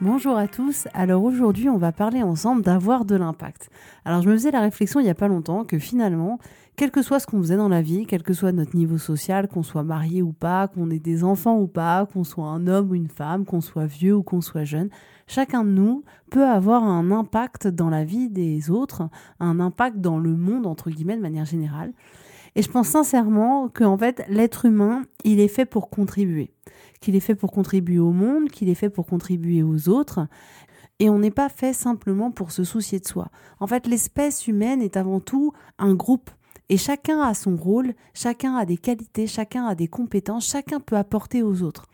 Bonjour à tous. Alors aujourd'hui, on va parler ensemble d'avoir de l'impact. Alors je me faisais la réflexion il n'y a pas longtemps que finalement, quel que soit ce qu'on faisait dans la vie, quel que soit notre niveau social, qu'on soit marié ou pas, qu'on ait des enfants ou pas, qu'on soit un homme ou une femme, qu'on soit vieux ou qu'on soit jeune, chacun de nous peut avoir un impact dans la vie des autres, un impact dans le monde entre guillemets de manière générale. Et je pense sincèrement qu'en fait, l'être humain, il est fait pour contribuer qu'il est fait pour contribuer au monde, qu'il est fait pour contribuer aux autres. Et on n'est pas fait simplement pour se soucier de soi. En fait, l'espèce humaine est avant tout un groupe. Et chacun a son rôle, chacun a des qualités, chacun a des compétences, chacun peut apporter aux autres.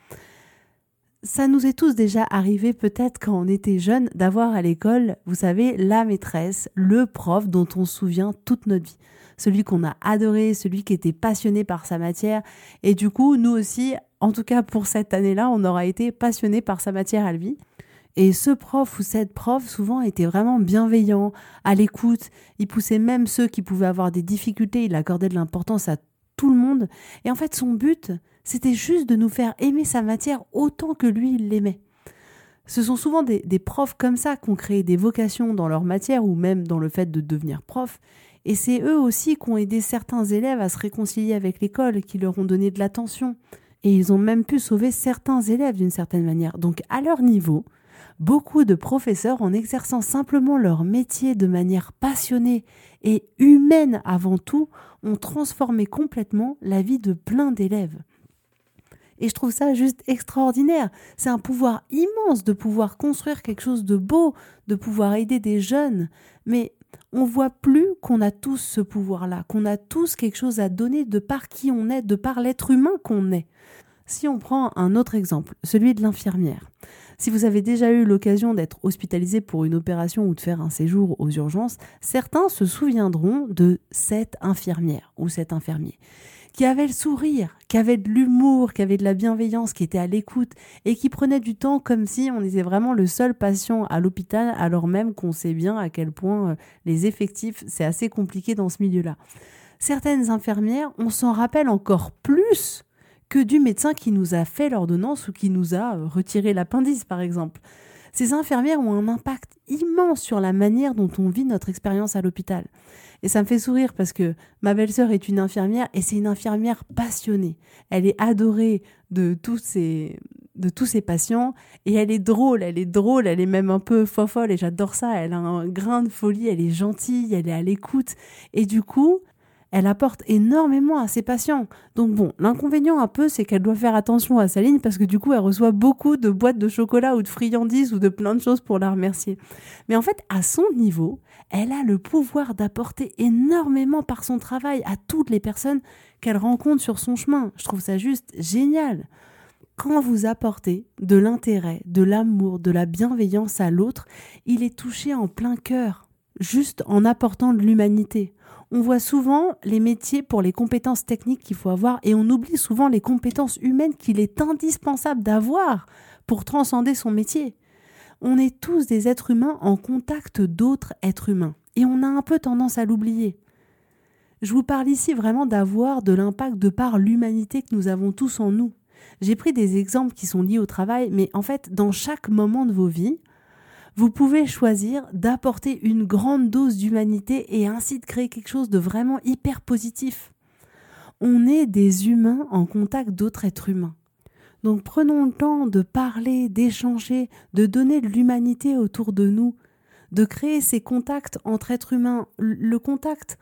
Ça nous est tous déjà arrivé peut-être quand on était jeune d'avoir à l'école, vous savez, la maîtresse, le prof dont on se souvient toute notre vie. Celui qu'on a adoré, celui qui était passionné par sa matière. Et du coup, nous aussi, en tout cas pour cette année-là, on aura été passionné par sa matière à lui. Et ce prof ou cette prof, souvent, était vraiment bienveillant, à l'écoute. Il poussait même ceux qui pouvaient avoir des difficultés. Il accordait de l'importance à tout le monde. Et en fait, son but, c'était juste de nous faire aimer sa matière autant que lui, il l'aimait. Ce sont souvent des, des profs comme ça qui ont créé des vocations dans leur matière ou même dans le fait de devenir prof. Et c'est eux aussi qui ont aidé certains élèves à se réconcilier avec l'école, qui leur ont donné de l'attention et ils ont même pu sauver certains élèves d'une certaine manière. Donc à leur niveau, beaucoup de professeurs, en exerçant simplement leur métier de manière passionnée et humaine avant tout, ont transformé complètement la vie de plein d'élèves. Et je trouve ça juste extraordinaire. C'est un pouvoir immense de pouvoir construire quelque chose de beau, de pouvoir aider des jeunes. Mais on voit plus qu'on a tous ce pouvoir-là, qu'on a tous quelque chose à donner de par qui on est, de par l'être humain qu'on est. Si on prend un autre exemple, celui de l'infirmière. Si vous avez déjà eu l'occasion d'être hospitalisé pour une opération ou de faire un séjour aux urgences, certains se souviendront de cette infirmière ou cet infirmier qui avait le sourire, qui avait de l'humour, qui avait de la bienveillance, qui était à l'écoute et qui prenait du temps comme si on était vraiment le seul patient à l'hôpital alors même qu'on sait bien à quel point euh, les effectifs, c'est assez compliqué dans ce milieu-là. Certaines infirmières, on s'en rappelle encore plus que du médecin qui nous a fait l'ordonnance ou qui nous a euh, retiré l'appendice, par exemple. Ces infirmières ont un impact immense sur la manière dont on vit notre expérience à l'hôpital. Et ça me fait sourire parce que ma belle-sœur est une infirmière et c'est une infirmière passionnée. Elle est adorée de tous ses de tous ses patients et elle est drôle, elle est drôle, elle est même un peu fofolle et j'adore ça. Elle a un grain de folie, elle est gentille, elle est à l'écoute et du coup, elle apporte énormément à ses patients. Donc bon, l'inconvénient un peu, c'est qu'elle doit faire attention à sa ligne parce que du coup, elle reçoit beaucoup de boîtes de chocolat ou de friandises ou de plein de choses pour la remercier. Mais en fait, à son niveau, elle a le pouvoir d'apporter énormément par son travail à toutes les personnes qu'elle rencontre sur son chemin. Je trouve ça juste génial. Quand vous apportez de l'intérêt, de l'amour, de la bienveillance à l'autre, il est touché en plein cœur, juste en apportant de l'humanité. On voit souvent les métiers pour les compétences techniques qu'il faut avoir et on oublie souvent les compétences humaines qu'il est indispensable d'avoir pour transcender son métier. On est tous des êtres humains en contact d'autres êtres humains et on a un peu tendance à l'oublier. Je vous parle ici vraiment d'avoir de l'impact de par l'humanité que nous avons tous en nous. J'ai pris des exemples qui sont liés au travail, mais en fait, dans chaque moment de vos vies, vous pouvez choisir d'apporter une grande dose d'humanité et ainsi de créer quelque chose de vraiment hyper positif. On est des humains en contact d'autres êtres humains. Donc prenons le temps de parler, d'échanger, de donner de l'humanité autour de nous, de créer ces contacts entre êtres humains. Le contact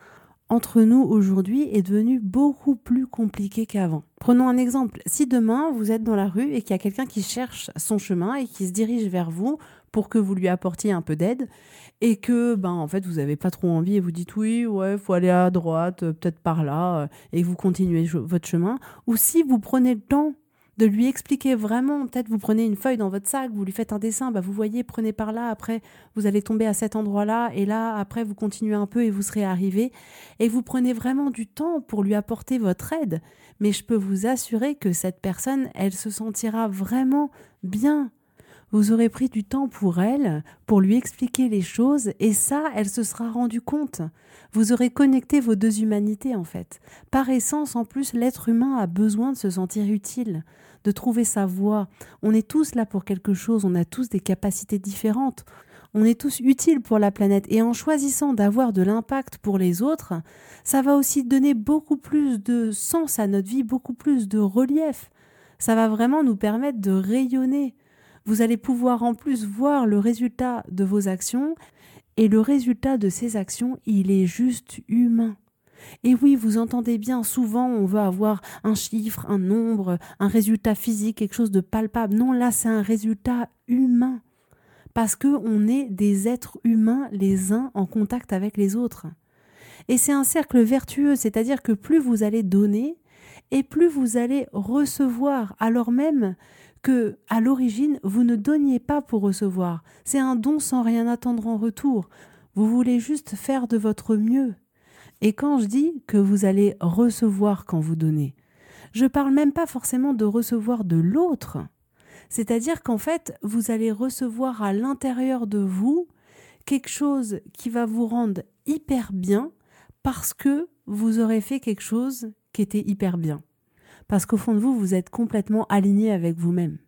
entre nous aujourd'hui est devenu beaucoup plus compliqué qu'avant. Prenons un exemple. Si demain vous êtes dans la rue et qu'il y a quelqu'un qui cherche son chemin et qui se dirige vers vous pour que vous lui apportiez un peu d'aide et que ben en fait vous n'avez pas trop envie et vous dites oui ouais faut aller à droite peut-être par là euh, et vous continuez votre chemin ou si vous prenez le temps de lui expliquer vraiment, peut-être vous prenez une feuille dans votre sac, vous lui faites un dessin, bah vous voyez, prenez par là, après vous allez tomber à cet endroit-là, et là, après vous continuez un peu et vous serez arrivé, et vous prenez vraiment du temps pour lui apporter votre aide. Mais je peux vous assurer que cette personne, elle se sentira vraiment bien. Vous aurez pris du temps pour elle, pour lui expliquer les choses, et ça, elle se sera rendue compte. Vous aurez connecté vos deux humanités, en fait. Par essence, en plus, l'être humain a besoin de se sentir utile de trouver sa voie. On est tous là pour quelque chose, on a tous des capacités différentes. On est tous utiles pour la planète et en choisissant d'avoir de l'impact pour les autres, ça va aussi donner beaucoup plus de sens à notre vie, beaucoup plus de relief. Ça va vraiment nous permettre de rayonner. Vous allez pouvoir en plus voir le résultat de vos actions et le résultat de ces actions, il est juste humain. Et oui, vous entendez bien, souvent on veut avoir un chiffre, un nombre, un résultat physique, quelque chose de palpable. Non, là c'est un résultat humain. Parce que on est des êtres humains les uns en contact avec les autres. Et c'est un cercle vertueux, c'est-à-dire que plus vous allez donner, et plus vous allez recevoir, alors même que, à l'origine, vous ne donniez pas pour recevoir. C'est un don sans rien attendre en retour. Vous voulez juste faire de votre mieux. Et quand je dis que vous allez recevoir quand vous donnez, je parle même pas forcément de recevoir de l'autre. C'est-à-dire qu'en fait, vous allez recevoir à l'intérieur de vous quelque chose qui va vous rendre hyper bien parce que vous aurez fait quelque chose qui était hyper bien. Parce qu'au fond de vous, vous êtes complètement aligné avec vous-même.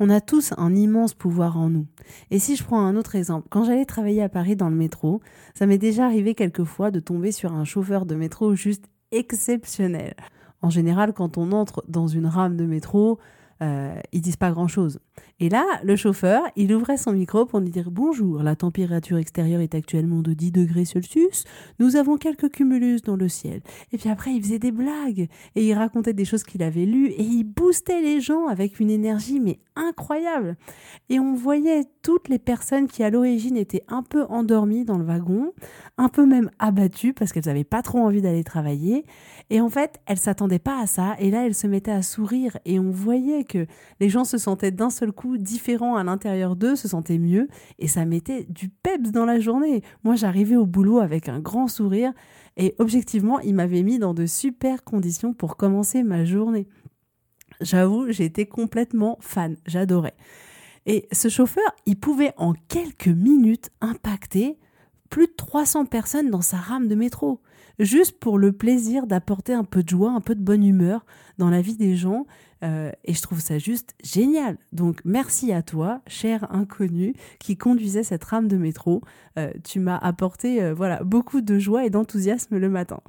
On a tous un immense pouvoir en nous. Et si je prends un autre exemple, quand j'allais travailler à Paris dans le métro, ça m'est déjà arrivé quelquefois de tomber sur un chauffeur de métro juste exceptionnel. En général, quand on entre dans une rame de métro, euh, ils disent pas grand-chose. Et là, le chauffeur, il ouvrait son micro pour nous dire bonjour. La température extérieure est actuellement de 10 degrés Celsius. Nous avons quelques cumulus dans le ciel. Et puis après, il faisait des blagues et il racontait des choses qu'il avait lues et il boostait les gens avec une énergie mais incroyable. Et on voyait toutes les personnes qui à l'origine étaient un peu endormies dans le wagon, un peu même abattues parce qu'elles n'avaient pas trop envie d'aller travailler. Et en fait, elles s'attendaient pas à ça. Et là, elles se mettaient à sourire et on voyait que les gens se sentaient d'un seul coup différents à l'intérieur d'eux, se sentaient mieux et ça mettait du peps dans la journée. Moi, j'arrivais au boulot avec un grand sourire et objectivement, il m'avait mis dans de super conditions pour commencer ma journée. J'avoue, j'étais complètement fan, j'adorais. Et ce chauffeur, il pouvait en quelques minutes impacter plus de 300 personnes dans sa rame de métro, juste pour le plaisir d'apporter un peu de joie, un peu de bonne humeur dans la vie des gens euh, et je trouve ça juste génial. Donc merci à toi, cher inconnu, qui conduisait cette rame de métro. Euh, tu m'as apporté euh, voilà beaucoup de joie et d'enthousiasme le matin.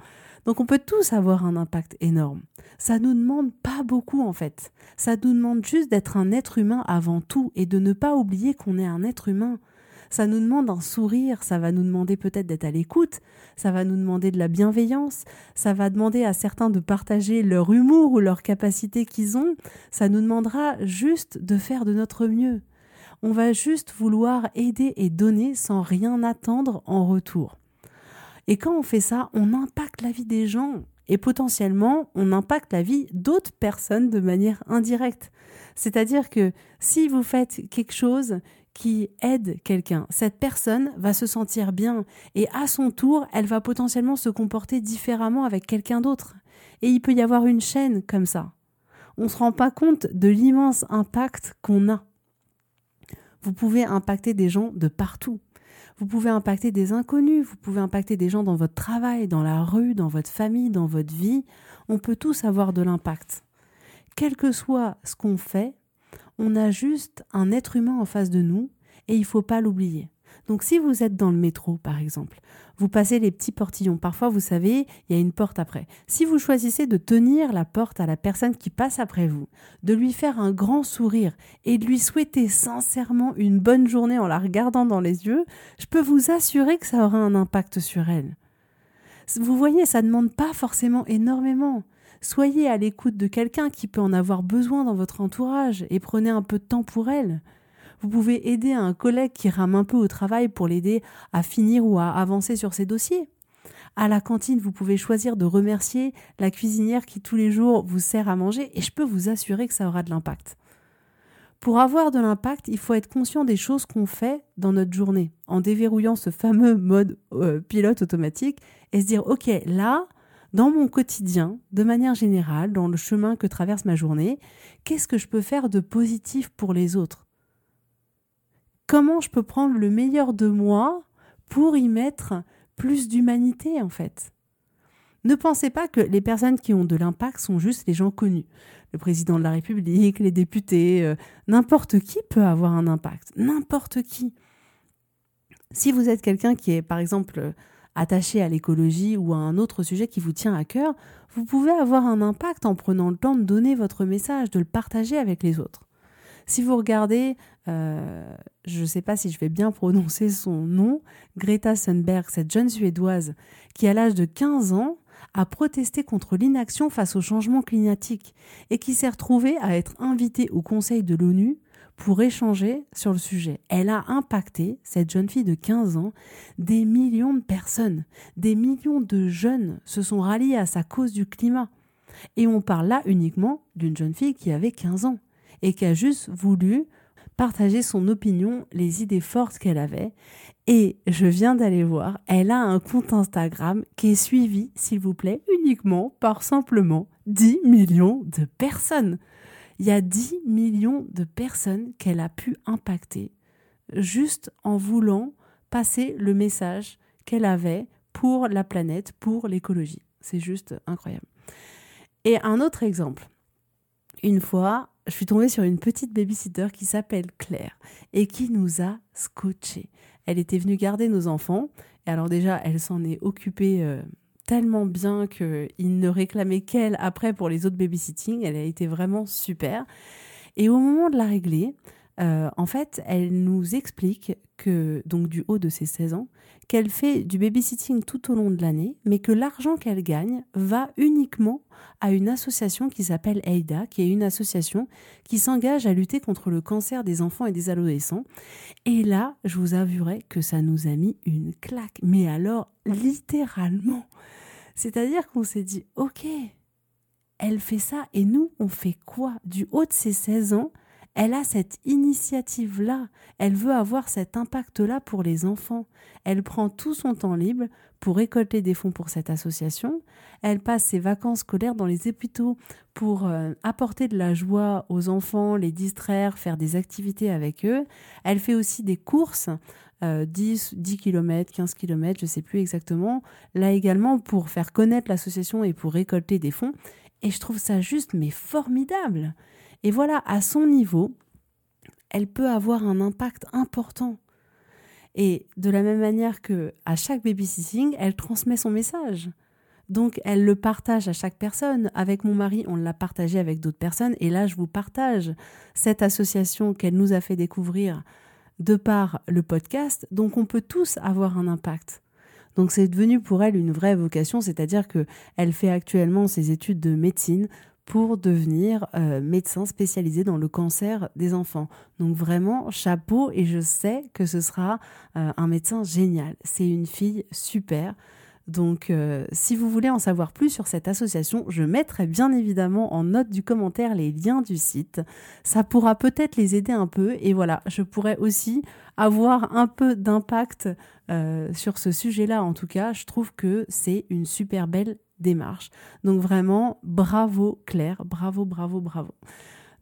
Donc on peut tous avoir un impact énorme. Ça nous demande pas beaucoup en fait. Ça nous demande juste d'être un être humain avant tout et de ne pas oublier qu'on est un être humain. Ça nous demande un sourire, ça va nous demander peut-être d'être à l'écoute, ça va nous demander de la bienveillance, ça va demander à certains de partager leur humour ou leur capacité qu'ils ont, ça nous demandera juste de faire de notre mieux. On va juste vouloir aider et donner sans rien attendre en retour. Et quand on fait ça, on impacte la vie des gens et potentiellement on impacte la vie d'autres personnes de manière indirecte. C'est-à-dire que si vous faites quelque chose qui aide quelqu'un, cette personne va se sentir bien et à son tour, elle va potentiellement se comporter différemment avec quelqu'un d'autre. Et il peut y avoir une chaîne comme ça. On ne se rend pas compte de l'immense impact qu'on a. Vous pouvez impacter des gens de partout. Vous pouvez impacter des inconnus, vous pouvez impacter des gens dans votre travail, dans la rue, dans votre famille, dans votre vie. On peut tous avoir de l'impact. Quel que soit ce qu'on fait, on a juste un être humain en face de nous et il faut pas l'oublier. Donc si vous êtes dans le métro, par exemple, vous passez les petits portillons. Parfois, vous savez, il y a une porte après. Si vous choisissez de tenir la porte à la personne qui passe après vous, de lui faire un grand sourire et de lui souhaiter sincèrement une bonne journée en la regardant dans les yeux, je peux vous assurer que ça aura un impact sur elle. Vous voyez, ça ne demande pas forcément énormément. Soyez à l'écoute de quelqu'un qui peut en avoir besoin dans votre entourage et prenez un peu de temps pour elle. Vous pouvez aider un collègue qui rame un peu au travail pour l'aider à finir ou à avancer sur ses dossiers. À la cantine, vous pouvez choisir de remercier la cuisinière qui tous les jours vous sert à manger et je peux vous assurer que ça aura de l'impact. Pour avoir de l'impact, il faut être conscient des choses qu'on fait dans notre journée, en déverrouillant ce fameux mode euh, pilote automatique et se dire, OK, là, dans mon quotidien, de manière générale, dans le chemin que traverse ma journée, qu'est-ce que je peux faire de positif pour les autres? Comment je peux prendre le meilleur de moi pour y mettre plus d'humanité en fait? Ne pensez pas que les personnes qui ont de l'impact sont juste les gens connus. Le président de la République, les députés, euh, n'importe qui peut avoir un impact. N'importe qui. Si vous êtes quelqu'un qui est par exemple attaché à l'écologie ou à un autre sujet qui vous tient à cœur, vous pouvez avoir un impact en prenant le temps de donner votre message, de le partager avec les autres. Si vous regardez, euh, je ne sais pas si je vais bien prononcer son nom, Greta Thunberg, cette jeune Suédoise qui, à l'âge de 15 ans, a protesté contre l'inaction face au changement climatique et qui s'est retrouvée à être invitée au Conseil de l'ONU pour échanger sur le sujet. Elle a impacté, cette jeune fille de 15 ans, des millions de personnes. Des millions de jeunes se sont ralliés à sa cause du climat. Et on parle là uniquement d'une jeune fille qui avait 15 ans et qui a juste voulu partager son opinion, les idées fortes qu'elle avait. Et je viens d'aller voir, elle a un compte Instagram qui est suivi, s'il vous plaît, uniquement par simplement 10 millions de personnes. Il y a 10 millions de personnes qu'elle a pu impacter juste en voulant passer le message qu'elle avait pour la planète, pour l'écologie. C'est juste incroyable. Et un autre exemple. Une fois, je suis tombée sur une petite babysitter qui s'appelle Claire et qui nous a scotché. Elle était venue garder nos enfants et alors déjà, elle s'en est occupée euh, tellement bien qu'il ne réclamait qu'elle après pour les autres babysitting. Elle a été vraiment super. Et au moment de la régler, euh, en fait, elle nous explique que, donc du haut de ses 16 ans, qu'elle fait du babysitting tout au long de l'année, mais que l'argent qu'elle gagne va uniquement à une association qui s'appelle EIDA, qui est une association qui s'engage à lutter contre le cancer des enfants et des adolescents. Et là, je vous avouerai que ça nous a mis une claque, mais alors littéralement. C'est-à-dire qu'on s'est dit, ok, elle fait ça et nous, on fait quoi? Du haut de ses 16 ans, elle a cette initiative-là, elle veut avoir cet impact-là pour les enfants. Elle prend tout son temps libre pour récolter des fonds pour cette association. Elle passe ses vacances scolaires dans les hôpitaux pour euh, apporter de la joie aux enfants, les distraire, faire des activités avec eux. Elle fait aussi des courses. 10, 10 km, 15 km, je ne sais plus exactement, là également pour faire connaître l'association et pour récolter des fonds. Et je trouve ça juste mais formidable. Et voilà, à son niveau, elle peut avoir un impact important. Et de la même manière que à chaque babysitting, elle transmet son message. Donc elle le partage à chaque personne. Avec mon mari, on l'a partagé avec d'autres personnes. Et là, je vous partage cette association qu'elle nous a fait découvrir de par le podcast. Donc on peut tous avoir un impact. Donc c'est devenu pour elle une vraie vocation, c'est-à-dire que elle fait actuellement ses études de médecine pour devenir euh, médecin spécialisé dans le cancer des enfants. Donc vraiment, chapeau, et je sais que ce sera euh, un médecin génial. C'est une fille super. Donc, euh, si vous voulez en savoir plus sur cette association, je mettrai bien évidemment en note du commentaire les liens du site. Ça pourra peut-être les aider un peu. Et voilà, je pourrais aussi avoir un peu d'impact sur ce sujet-là. En tout cas, je trouve que c'est une super belle démarche. Donc vraiment, bravo Claire, bravo, bravo, bravo.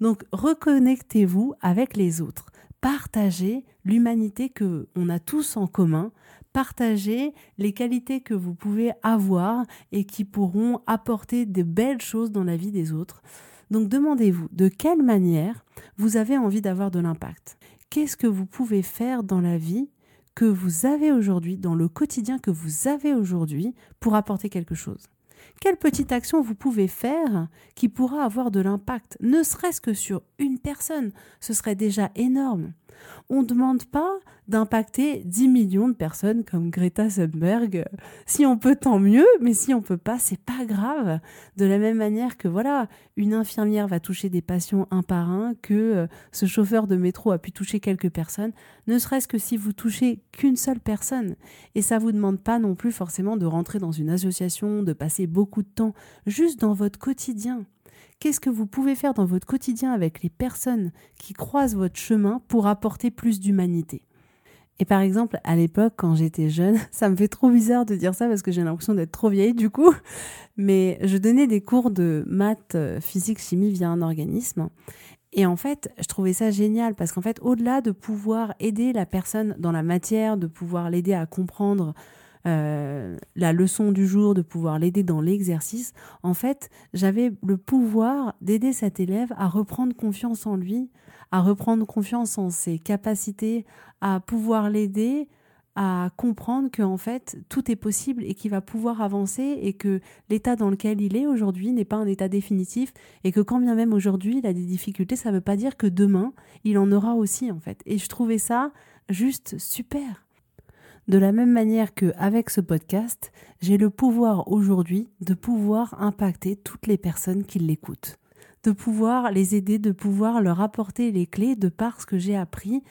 Donc reconnectez-vous avec les autres. Partagez l'humanité que on a tous en commun. Partagez les qualités que vous pouvez avoir et qui pourront apporter de belles choses dans la vie des autres. Donc demandez-vous de quelle manière vous avez envie d'avoir de l'impact? Qu'est-ce que vous pouvez faire dans la vie que vous avez aujourd'hui, dans le quotidien que vous avez aujourd'hui, pour apporter quelque chose? Quelle petite action vous pouvez faire qui pourra avoir de l'impact, ne serait-ce que sur une personne Ce serait déjà énorme. On ne demande pas d'impacter 10 millions de personnes comme Greta Thunberg. Si on peut, tant mieux, mais si on peut pas, c'est pas grave. De la même manière que voilà, une infirmière va toucher des patients un par un, que euh, ce chauffeur de métro a pu toucher quelques personnes, ne serait-ce que si vous touchez qu'une seule personne. Et ça vous demande pas non plus forcément de rentrer dans une association, de passer beaucoup de temps, juste dans votre quotidien. Qu'est-ce que vous pouvez faire dans votre quotidien avec les personnes qui croisent votre chemin pour apporter plus d'humanité? Et par exemple, à l'époque, quand j'étais jeune, ça me fait trop bizarre de dire ça parce que j'ai l'impression d'être trop vieille du coup, mais je donnais des cours de maths, euh, physique, chimie via un organisme. Et en fait, je trouvais ça génial parce qu'en fait, au-delà de pouvoir aider la personne dans la matière, de pouvoir l'aider à comprendre euh, la leçon du jour, de pouvoir l'aider dans l'exercice, en fait, j'avais le pouvoir d'aider cet élève à reprendre confiance en lui, à reprendre confiance en ses capacités, à pouvoir l'aider à comprendre que en fait tout est possible et qu'il va pouvoir avancer et que l'état dans lequel il est aujourd'hui n'est pas un état définitif et que quand bien même aujourd'hui il a des difficultés ça ne veut pas dire que demain il en aura aussi en fait. Et je trouvais ça juste super de la même manière que avec ce podcast, j'ai le pouvoir aujourd'hui de pouvoir impacter toutes les personnes qui l'écoutent, de pouvoir les aider, de pouvoir leur apporter les clés de par ce que j'ai appris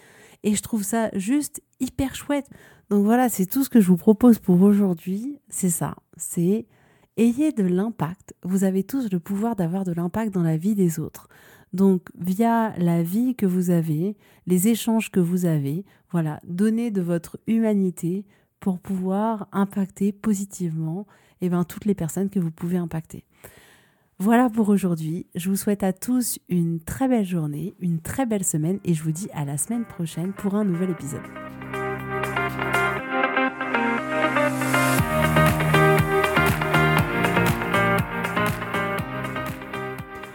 et je trouve ça juste hyper chouette. Donc voilà, c'est tout ce que je vous propose pour aujourd'hui, c'est ça, c'est ayez de l'impact. Vous avez tous le pouvoir d'avoir de l'impact dans la vie des autres. Donc, via la vie que vous avez, les échanges que vous avez, voilà, donnez de votre humanité pour pouvoir impacter positivement eh ben, toutes les personnes que vous pouvez impacter. Voilà pour aujourd'hui. Je vous souhaite à tous une très belle journée, une très belle semaine et je vous dis à la semaine prochaine pour un nouvel épisode.